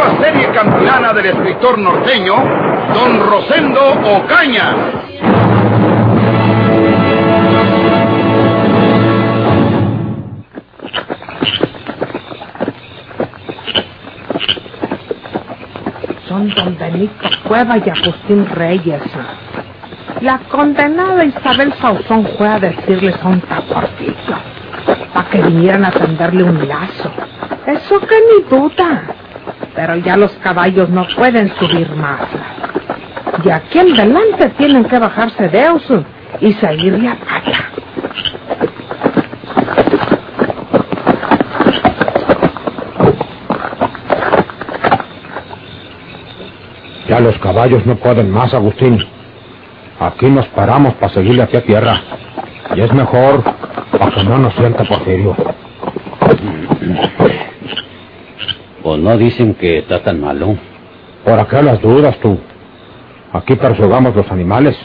nueva serie campilana del escritor norteño, Don Rosendo Ocaña. Son don Benito Cueva y Agustín Reyes. La condenada Isabel Sauzón fue a decirles a un taportillo para que vinieran a tenderle un lazo. Eso que ni duda. Pero ya los caballos no pueden subir más. Y aquí en delante tienen que bajarse de oso y seguirle a pata. Ya los caballos no pueden más, Agustín. Aquí nos paramos para seguirle hacia tierra. Y es mejor para que no nos sienta Porfirio. Pues no dicen que está tan malo. ¿Por qué las dudas tú? Aquí persogamos los animales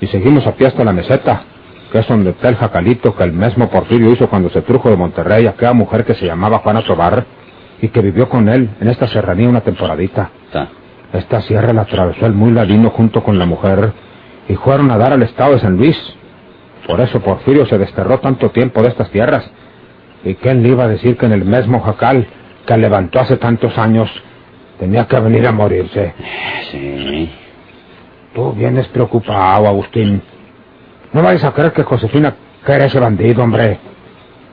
y seguimos a pie hasta la meseta, que es donde está el jacalito que el mismo Porfirio hizo cuando se trujo de Monterrey a aquella mujer que se llamaba Juana Tobar y que vivió con él en esta serranía una temporadita. Está. Esta sierra la atravesó el muy ladino junto con la mujer y fueron a dar al estado de San Luis. Por eso Porfirio se desterró tanto tiempo de estas tierras. ¿Y quién le iba a decir que en el mismo jacal que levantó hace tantos años tenía que venir a morirse? Sí. Tú vienes preocupado, Agustín. No vayas a creer que Josefina quiere ese bandido, hombre.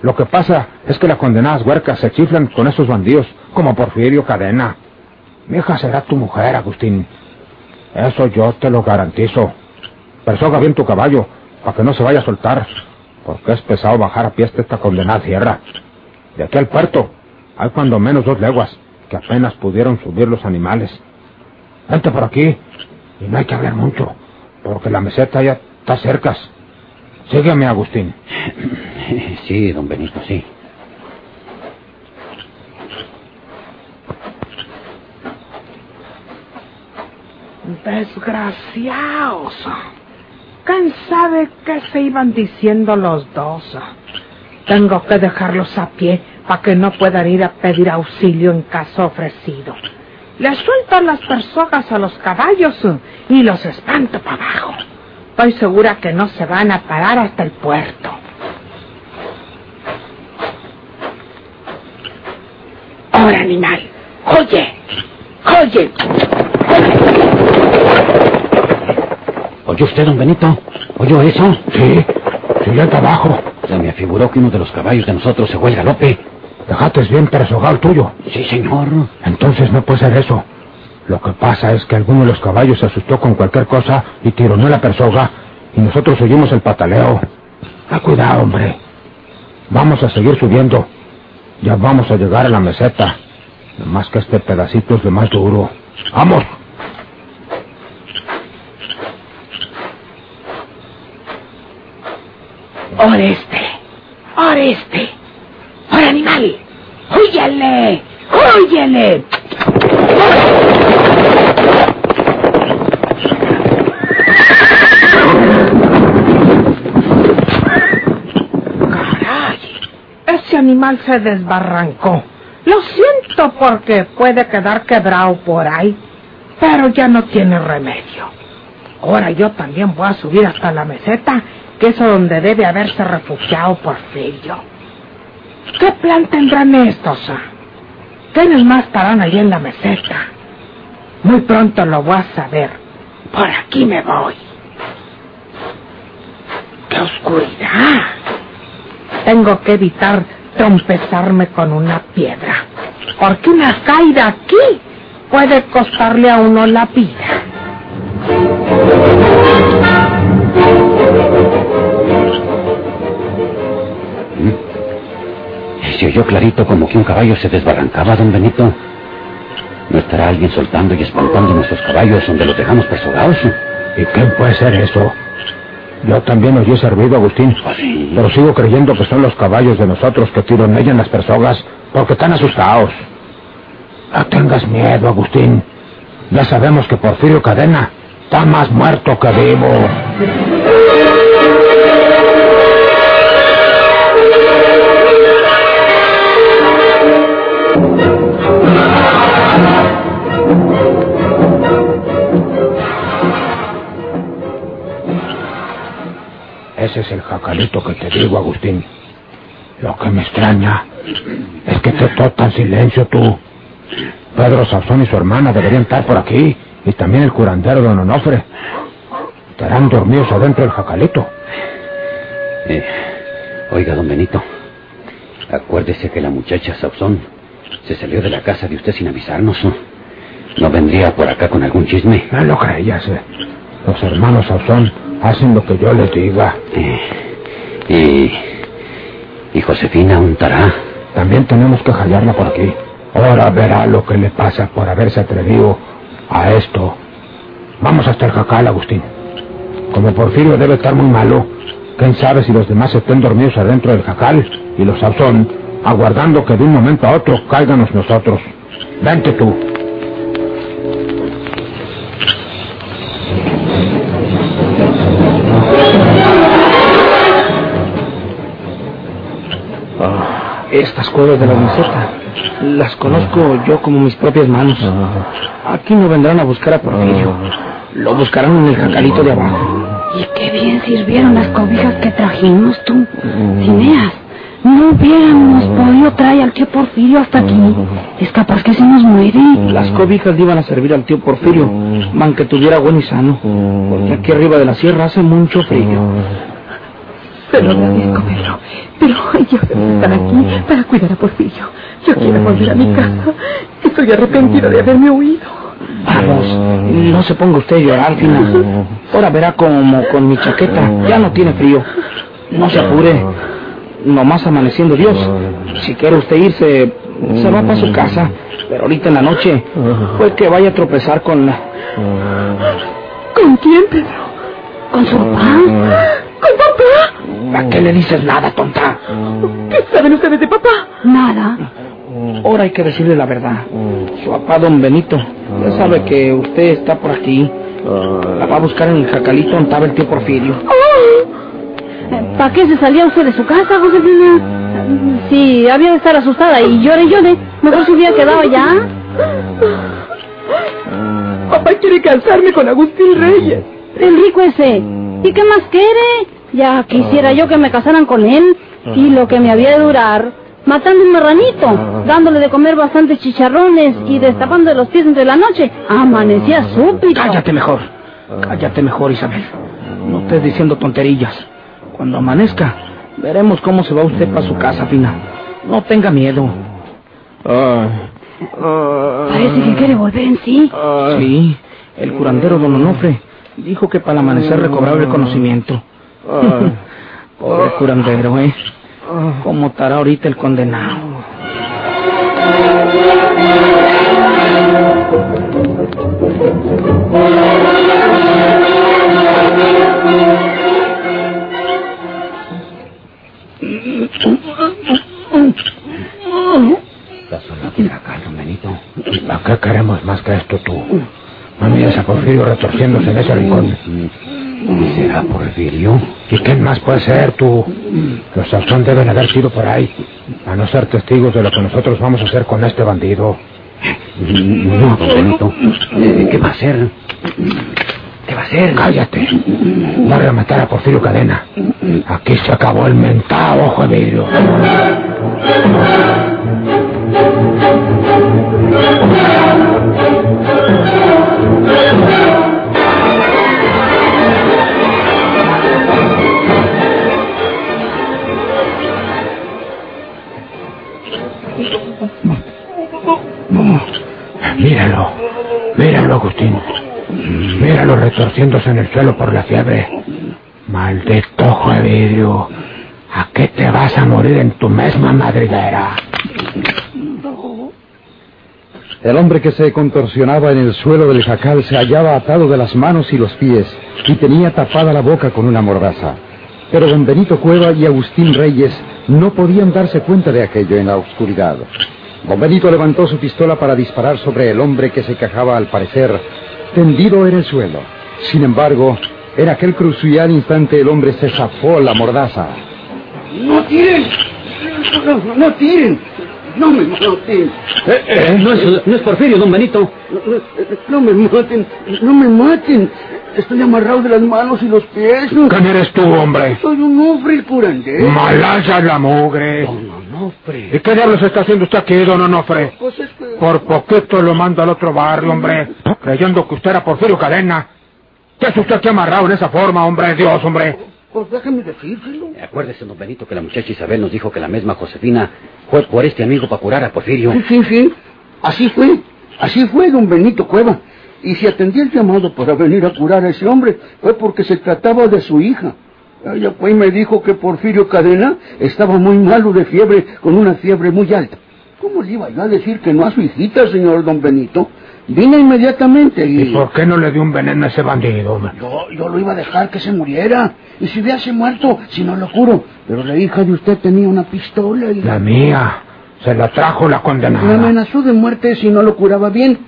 Lo que pasa es que las condenadas huercas se chiflan con esos bandidos, como Porfirio Cadena. Mi hija será tu mujer, Agustín. Eso yo te lo garantizo. Persoga bien tu caballo, para que no se vaya a soltar, porque es pesado bajar a pie esta condenada tierra. De aquí al puerto hay cuando menos dos leguas, que apenas pudieron subir los animales. Vente por aquí, y no hay que hablar mucho, porque la meseta ya está cerca. Sígueme, Agustín. Sí, don Benito, sí. Desgraciados. ¿Quién sabe qué se iban diciendo los dos? Tengo que dejarlos a pie para que no puedan ir a pedir auxilio en caso ofrecido. Les suelto las persogas a los caballos y los espanto para abajo. Estoy segura que no se van a parar hasta el puerto. Ahora, animal, oye, oye. ¿Oye usted, don Benito? ¿Oyó eso? Sí, sigue el abajo. Se me afiguró que uno de los caballos de nosotros se fue galope. Dejate bien persogado el tuyo. Sí, señor. Entonces no puede ser eso. Lo que pasa es que alguno de los caballos se asustó con cualquier cosa y tironeó la persoga y nosotros oímos el pataleo. Ten cuidado, hombre. Vamos a seguir subiendo. Ya vamos a llegar a la meseta. Más que este pedacito es lo más duro. ¡Vamos! Oreste, Oreste, ¡Ahora, animal! ¡Caray! Ese animal se desbarrancó. Lo siento porque puede quedar quebrado por ahí, pero ya no tiene remedio. Ahora yo también voy a subir hasta la meseta, que es donde debe haberse refugiado Porfirio. ¿Qué plan tendrán estos? ah? ¿Quiénes más estarán allí en la meseta? Muy pronto lo voy a saber. Por aquí me voy. ¡Qué oscuridad! Tengo que evitar trompezarme con una piedra, porque una caída aquí puede costarle a uno la vida. Se oyó clarito como que un caballo se desbarrancaba, don Benito. ¿No estará alguien soltando y espantando nuestros caballos donde los dejamos persogados? ¿Y quién puede ser eso? Yo también os he servido, Agustín. Pero sigo creyendo que son los caballos de nosotros que tiran ella en las personas porque están asustados. No tengas miedo, Agustín. Ya sabemos que Porfirio Cadena está más muerto que vivo. Ese es el jacalito que te digo, Agustín. Lo que me extraña es que te toca en silencio tú. Pedro Sauzón y su hermana deberían estar por aquí. Y también el curandero don Onofre. Estarán dormidos adentro del jacalito. Eh, oiga, don Benito. Acuérdese que la muchacha Sauzón se salió de la casa de usted sin avisarnos. ¿no? ¿No vendría por acá con algún chisme? No lo creías, eh. Los hermanos Sauzón hacen lo que yo les diga. Y... ¿Y Josefina untará? También tenemos que hallarla por aquí. Ahora verá lo que le pasa por haberse atrevido a esto. Vamos hasta el jacal, Agustín. Como Porfirio debe estar muy malo, quién sabe si los demás estén dormidos adentro del jacal y los Sauzón, aguardando que de un momento a otro cáiganos nosotros. Vente tú. Estas cuevas de la meseta las conozco yo como mis propias manos. Aquí no vendrán a buscar a Porfirio. Lo buscarán en el jacalito de abajo. Y qué bien sirvieron las cobijas que trajimos tú. Cineas, no hubiéramos podido traer al tío Porfirio hasta aquí. Es capaz que se nos muere. Las cobijas le iban a servir al tío Porfirio, man que tuviera buen y sano. Porque aquí arriba de la sierra hace mucho frío. Se lo agradezco, Pedro. Pero yo debo estar aquí para cuidar a Porfirio. Yo quiero volver a mi casa. Estoy arrepentido de haberme huido. Vamos, no se ponga usted a llorar, Fina. Ahora verá como con mi chaqueta ya no tiene frío. No se apure. Nomás amaneciendo Dios. Si quiere usted irse, se va para su casa. Pero ahorita en la noche, pues que vaya a tropezar con la... ¿Con quién, Pedro? ¿Con su papá? ¿Con papá? ¿Para qué le dices nada, tonta? ¿Qué saben ustedes de papá? Nada. Ahora hay que decirle la verdad. Su papá, don Benito, ya sabe que usted está por aquí. La va a buscar en el jacalito donde estaba el tío Porfirio. ¿Para qué se salía usted de su casa, Josefina? Sí, había de estar asustada y llore llore. Mejor se hubiera quedado allá. Papá quiere casarme con Agustín Reyes. El rico ese. ¿Y qué más quiere? Ya quisiera yo que me casaran con él. Y lo que me había de durar. Matando un marranito, dándole de comer bastantes chicharrones y destapando los pies entre la noche. Amanecía súbito. Cállate mejor. Cállate mejor, Isabel. No estés diciendo tonterillas. Cuando amanezca, veremos cómo se va usted para su casa, Fina. No tenga miedo. Parece que quiere volver en sí. Sí, el curandero don Onofre dijo que para el amanecer recobraba el conocimiento. Pobre curandero, ¿eh? ¿Cómo estará ahorita el condenado? Está sola por acá, don Benito. ¿Para qué queremos más que esto tú? No mires a Porfirio retorciéndose en ese rincón. ¿Y será Porfirio? ¿Y quién más puede ser tú? Los Sauzón deben haber sido por ahí, a no ser testigos de lo que nosotros vamos a hacer con este bandido. No, Benito. Eh, ¿Qué va a hacer? ¿Qué va a hacer? Cállate. Va a matar a Porfirio Cadena. Aquí se acabó el mentado ojo Míralo. Míralo, Agustín. Míralo retorciéndose en el suelo por la fiebre. Maldito ojo de vidrio. ¿A qué te vas a morir en tu misma madriguera? El hombre que se contorsionaba en el suelo del jacal se hallaba atado de las manos y los pies y tenía tapada la boca con una mordaza. Pero don Benito Cueva y Agustín Reyes no podían darse cuenta de aquello en la oscuridad. Don Benito levantó su pistola para disparar sobre el hombre que se quejaba al parecer tendido en el suelo. Sin embargo, en aquel crucial instante el hombre se zafó la mordaza. ¡No tiren! ¡No, no, no tiren! ¡No me maten! Eh, eh, no, es, no es Porfirio, don Benito. No, no me maten! ¡No me maten! Estoy amarrado de las manos y los pies. ¿Quién eres tú, hombre? Soy un hombre curandero. Malaya la mugre. Onofre. ¿Y qué diablos está haciendo usted aquí, don Onofre? Pues es que... Por poquito lo mando al otro barrio, hombre, creyendo que usted era Porfirio Cadena. ¿Qué hace usted aquí amarrado en esa forma, hombre? Dios, hombre. Pues déjame decírselo. Acuérdese, don Benito, que la muchacha Isabel nos dijo que la misma Josefina fue por este amigo para curar a Porfirio. Sí, sí, sí. Así fue. Así fue, don Benito Cueva. Y si atendí el llamado para venir a curar a ese hombre, fue porque se trataba de su hija. Ella fue y me dijo que Porfirio Cadena estaba muy malo de fiebre, con una fiebre muy alta. ¿Cómo le iba yo a decir que no a su hijita, señor don Benito? Vine inmediatamente y... ¿Y por qué no le dio un veneno a ese bandido, hombre? Yo, yo lo iba a dejar que se muriera. Y si hubiese muerto, si no lo curo. Pero la hija de usted tenía una pistola y... La mía. Se la trajo la Me condenada. amenazó de muerte si no lo curaba bien.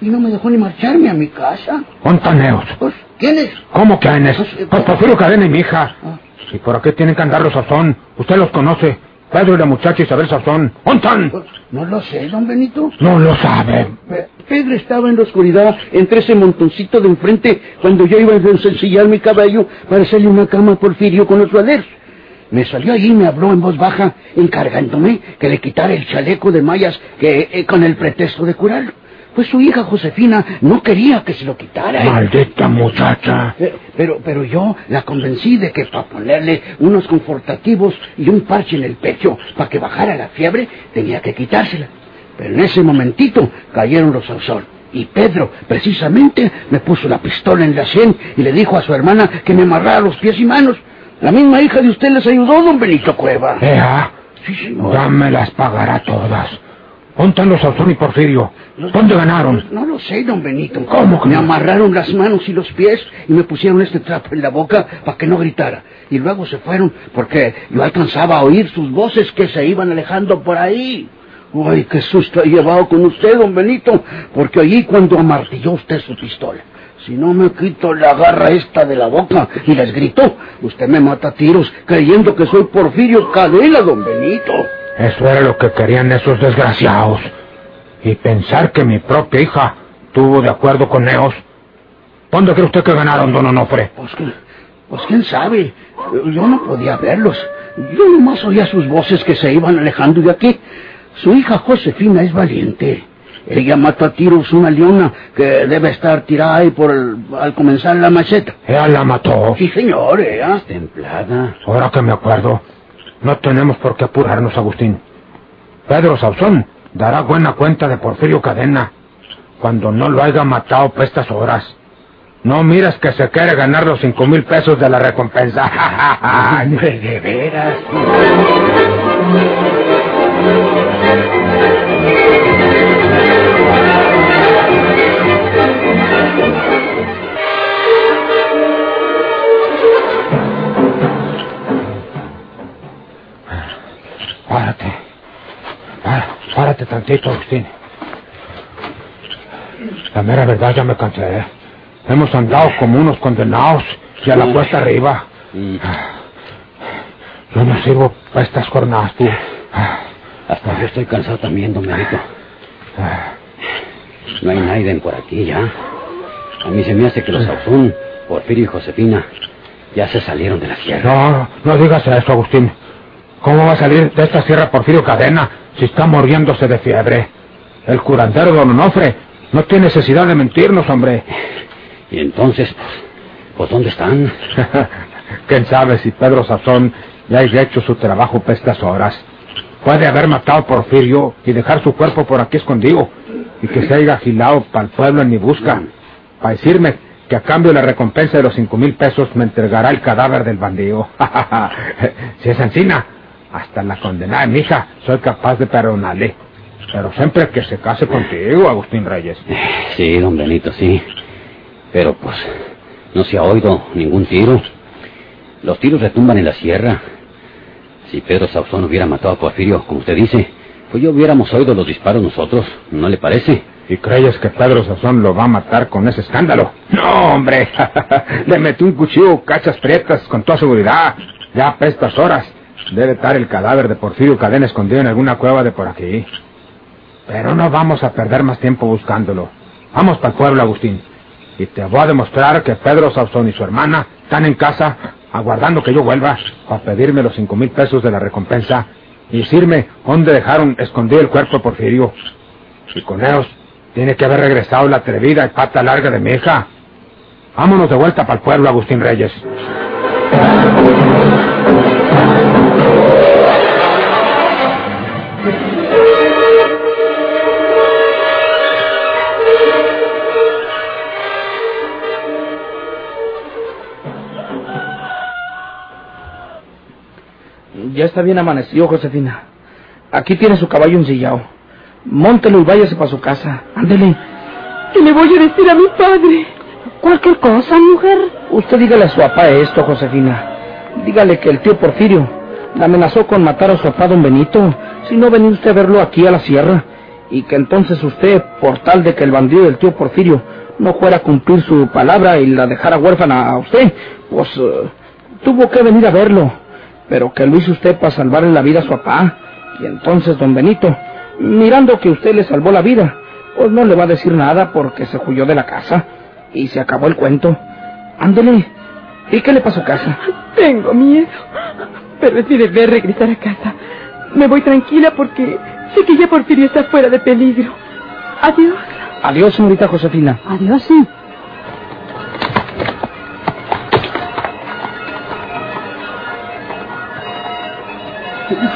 Y no me dejó ni marcharme a mi casa. Montaneos. Pues, ¿quién es? ¿Cómo que es? Pues, eh, Pues Porfirio Cadena y mi hija. Ah. ¿Y por qué tienen que andar los Sazón? Usted los conoce. Pedro y la muchacha Isabel Sazón. ¿Ontan? Pues, no lo sé, don Benito. No lo sabe. Pe- Pedro estaba en la oscuridad entre ese montoncito de enfrente cuando yo iba a ensencillar mi caballo para hacerle una cama a Porfirio con los suaderos. Me salió allí y me habló en voz baja, encargándome que le quitara el chaleco de mallas que, eh, con el pretexto de curarlo. Pues su hija Josefina no quería que se lo quitara. Maldita muchacha. Eh, Pero, pero yo la convencí de que para ponerle unos confortativos y un parche en el pecho para que bajara la fiebre tenía que quitársela. Pero en ese momentito cayeron los sol y Pedro precisamente me puso la pistola en la sien y le dijo a su hermana que me amarrara los pies y manos. La misma hija de usted les ayudó, don Benito Cueva. Ea, Sí, señor. ya me las pagará todas. ¿Ontan los Sazón y Porfirio? ¿Dónde ganaron? No lo sé, don Benito. ¿Cómo que Me no? amarraron las manos y los pies y me pusieron este trapo en la boca para que no gritara. Y luego se fueron porque yo alcanzaba a oír sus voces que se iban alejando por ahí. Ay, qué susto he llevado con usted, don Benito, porque allí cuando amartilló usted su pistola. Si no me quito la garra esta de la boca y les gritó, usted me mata a tiros creyendo que soy Porfirio Cadena, don Benito. Eso era lo que querían esos desgraciados. Y pensar que mi propia hija tuvo de acuerdo con ellos. ¿Dónde cree usted que ganaron, don Onofre? Pues, pues quién sabe. Yo no podía verlos. Yo nomás oía sus voces que se iban alejando de aquí. Su hija Josefina es valiente. Ella mató a tiros una leona que debe estar tirada ahí por el- al comenzar la maceta. Ella la mató. Sí, señor, ella. Templada. Ahora que me acuerdo, no tenemos por qué apurarnos, Agustín. Pedro Sauzón dará buena cuenta de Porfirio Cadena cuando no lo haya matado por estas horas. No miras que se quiere ganar los cinco mil pesos de la recompensa. de veras. Tantito, Agustín. La mera verdad ya me cansé. ¿eh? Hemos andado como unos condenados y a la cuesta arriba. Mm, Yo no sirvo para estas jornadas, tú. Hasta yo estoy cansado también, don Benito. No hay nadie por aquí ya. A mí se me hace que los Sauzón, Porfirio y Josefina ya se salieron de la sierra. No, no digas eso, Agustín. ¿Cómo va a salir de esta sierra Porfirio Cadena si está muriéndose de fiebre? El curandero don Onofre no tiene necesidad de mentirnos, hombre. Y entonces, pues, pues ¿dónde están? ¿Quién sabe si Pedro Sazón ya haya hecho su trabajo por estas horas? Puede haber matado a Porfirio y dejar su cuerpo por aquí escondido y que se haya agilado para el pueblo en mi busca. Para decirme que a cambio de la recompensa de los cinco mil pesos me entregará el cadáver del bandido. si es encina, hasta la condenada de mi hija soy capaz de perdonarle. Pero siempre que se case contigo, Agustín Reyes. Sí, don Benito, sí. Pero pues no se ha oído ningún tiro. Los tiros retumban en la sierra. Si Pedro Sauzón hubiera matado a Porfirio, como usted dice, pues yo hubiéramos oído los disparos nosotros, ¿no le parece? ¿Y crees que Pedro Sazón lo va a matar con ese escándalo? No, hombre. Le metió un cuchillo, cachas prietas, con toda seguridad. Ya a estas horas. Debe estar el cadáver de Porfirio Cadena escondido en alguna cueva de por aquí. Pero no vamos a perder más tiempo buscándolo. Vamos para el pueblo, Agustín. Y te voy a demostrar que Pedro Sauzón y su hermana están en casa aguardando que yo vuelva para pedirme los cinco mil pesos de la recompensa y decirme dónde dejaron escondido el cuerpo de Porfirio. Y con ellos tiene que haber regresado la atrevida y pata larga de mi hija. Vámonos de vuelta para el pueblo, Agustín Reyes. Ya está bien amanecido, Josefina. Aquí tiene su caballo ensillado. Móntelo y váyase para su casa. Ándele. ¿Qué le voy a decir a mi padre? Cualquier cosa, mujer. Usted dígale a su papá esto, Josefina. Dígale que el tío Porfirio la amenazó con matar a su papá don Benito si no venía usted a verlo aquí a la sierra. Y que entonces usted, por tal de que el bandido del tío Porfirio no fuera a cumplir su palabra y la dejara huérfana a usted, pues eh, tuvo que venir a verlo. Pero que lo hizo usted para salvarle la vida a su papá. Y entonces don Benito, mirando que usted le salvó la vida, pues no le va a decir nada porque se huyó de la casa y se acabó el cuento. Ándele. ¿Y qué le pasó a casa? Tengo miedo. Pero si ver regresar a casa. Me voy tranquila porque sé que ya Porfirio está fuera de peligro. Adiós. Adiós, señorita Josefina. Adiós, sí.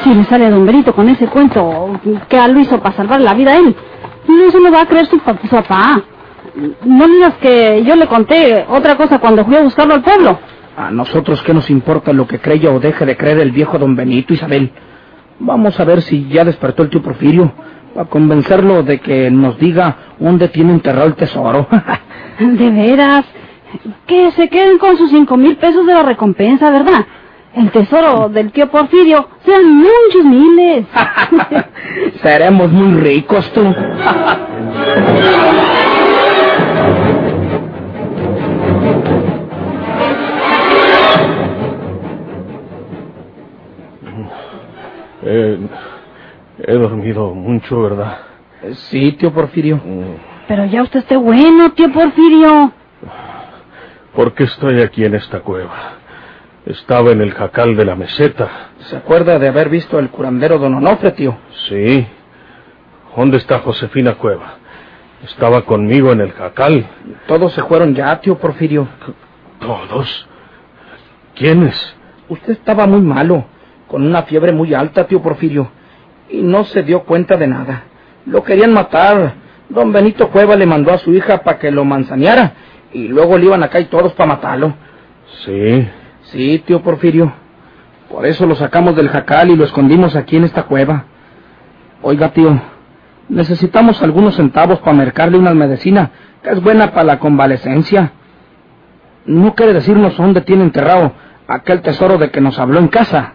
Si le sale a don Benito con ese cuento que a lo hizo para salvar la vida a él, no se lo va a creer su, su papá. No digas que yo le conté otra cosa cuando fui a buscarlo al pueblo. A nosotros qué nos importa lo que creyó o deje de creer el viejo don Benito, Isabel. Vamos a ver si ya despertó el tío Porfirio, para convencerlo de que nos diga dónde tiene enterrado el tesoro. De veras. Que se queden con sus cinco mil pesos de la recompensa, ¿verdad? El tesoro del tío Porfirio sean muchos miles. Seremos muy ricos tú. Eh, he dormido mucho, ¿verdad? Sí, tío Porfirio. Pero ya usted esté bueno, tío Porfirio. ¿Por qué estoy aquí en esta cueva? Estaba en el jacal de la meseta. ¿Se acuerda de haber visto el curandero don Onofre, tío? Sí. ¿Dónde está Josefina Cueva? Estaba conmigo en el jacal. Todos se fueron ya, tío Porfirio. ¿Todos? ¿Quiénes? Usted estaba muy malo, con una fiebre muy alta, tío Porfirio, y no se dio cuenta de nada. Lo querían matar. Don Benito Cueva le mandó a su hija para que lo manzaneara, y luego le iban acá y todos para matarlo. Sí. Sí, tío Porfirio. Por eso lo sacamos del jacal y lo escondimos aquí en esta cueva. Oiga, tío, necesitamos algunos centavos para mercarle una medicina que es buena para la convalecencia. ¿No quiere decirnos dónde tiene enterrado aquel tesoro de que nos habló en casa?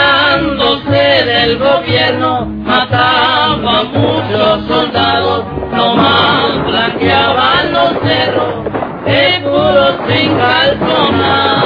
burlándose del gobierno, mataba muchos soldados, nomás blanqueaban los cerros, de puros sin calzonar.